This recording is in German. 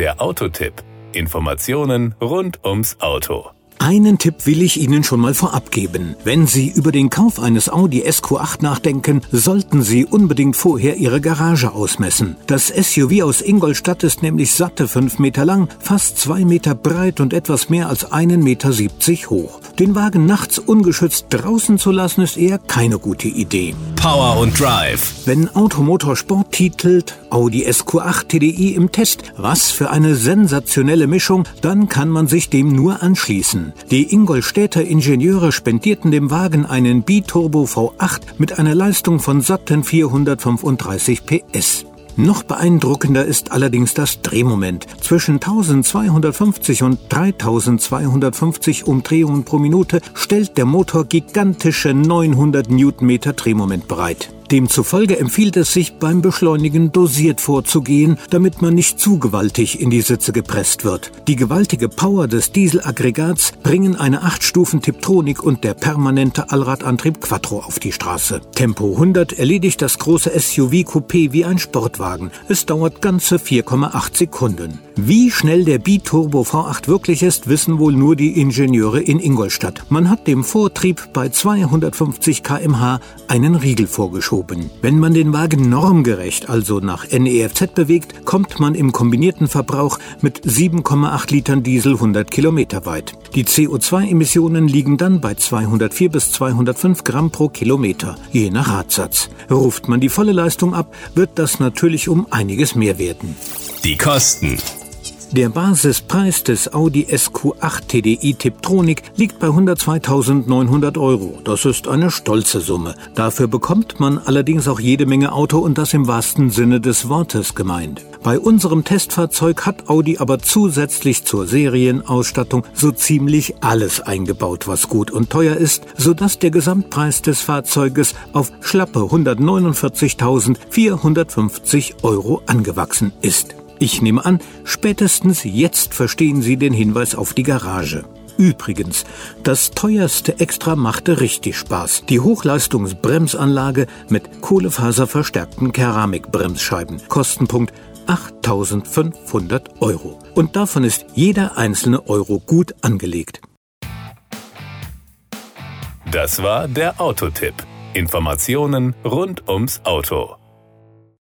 Der Autotipp. Informationen rund ums Auto. Einen Tipp will ich Ihnen schon mal vorab geben. Wenn Sie über den Kauf eines Audi SQ8 nachdenken, sollten Sie unbedingt vorher Ihre Garage ausmessen. Das SUV aus Ingolstadt ist nämlich satte 5 Meter lang, fast 2 Meter breit und etwas mehr als 1,70 Meter hoch. Den Wagen nachts ungeschützt draußen zu lassen, ist eher keine gute Idee. Power und Drive. Wenn Automotor Sport titelt, Audi SQ8 TDI im Test, was für eine sensationelle Mischung, dann kann man sich dem nur anschließen. Die Ingolstädter Ingenieure spendierten dem Wagen einen Biturbo V8 mit einer Leistung von satten 435 PS. Noch beeindruckender ist allerdings das Drehmoment. Zwischen 1250 und 3250 Umdrehungen pro Minute stellt der Motor gigantische 900 Newtonmeter Drehmoment bereit. Demzufolge empfiehlt es sich, beim Beschleunigen dosiert vorzugehen, damit man nicht zu gewaltig in die Sitze gepresst wird. Die gewaltige Power des Dieselaggregats bringen eine 8-Stufen-Tiptronik und der permanente Allradantrieb Quattro auf die Straße. Tempo 100 erledigt das große SUV-Coupé wie ein Sportwagen. Es dauert ganze 4,8 Sekunden. Wie schnell der Biturbo V8 wirklich ist, wissen wohl nur die Ingenieure in Ingolstadt. Man hat dem Vortrieb bei 250 kmh einen Riegel vorgeschoben. Wenn man den Wagen normgerecht, also nach NEFZ bewegt, kommt man im kombinierten Verbrauch mit 7,8 Litern Diesel 100 Kilometer weit. Die CO2-Emissionen liegen dann bei 204 bis 205 Gramm pro Kilometer, je nach Radsatz. Ruft man die volle Leistung ab, wird das natürlich um einiges mehr werden. Die Kosten. Der Basispreis des Audi SQ8 TDI Tiptronic liegt bei 102.900 Euro. Das ist eine stolze Summe. Dafür bekommt man allerdings auch jede Menge Auto und das im wahrsten Sinne des Wortes gemeint. Bei unserem Testfahrzeug hat Audi aber zusätzlich zur Serienausstattung so ziemlich alles eingebaut, was gut und teuer ist, sodass der Gesamtpreis des Fahrzeuges auf schlappe 149.450 Euro angewachsen ist. Ich nehme an, spätestens jetzt verstehen Sie den Hinweis auf die Garage. Übrigens, das teuerste Extra machte richtig Spaß. Die Hochleistungsbremsanlage mit kohlefaserverstärkten Keramikbremsscheiben. Kostenpunkt 8500 Euro. Und davon ist jeder einzelne Euro gut angelegt. Das war der Autotipp. Informationen rund ums Auto.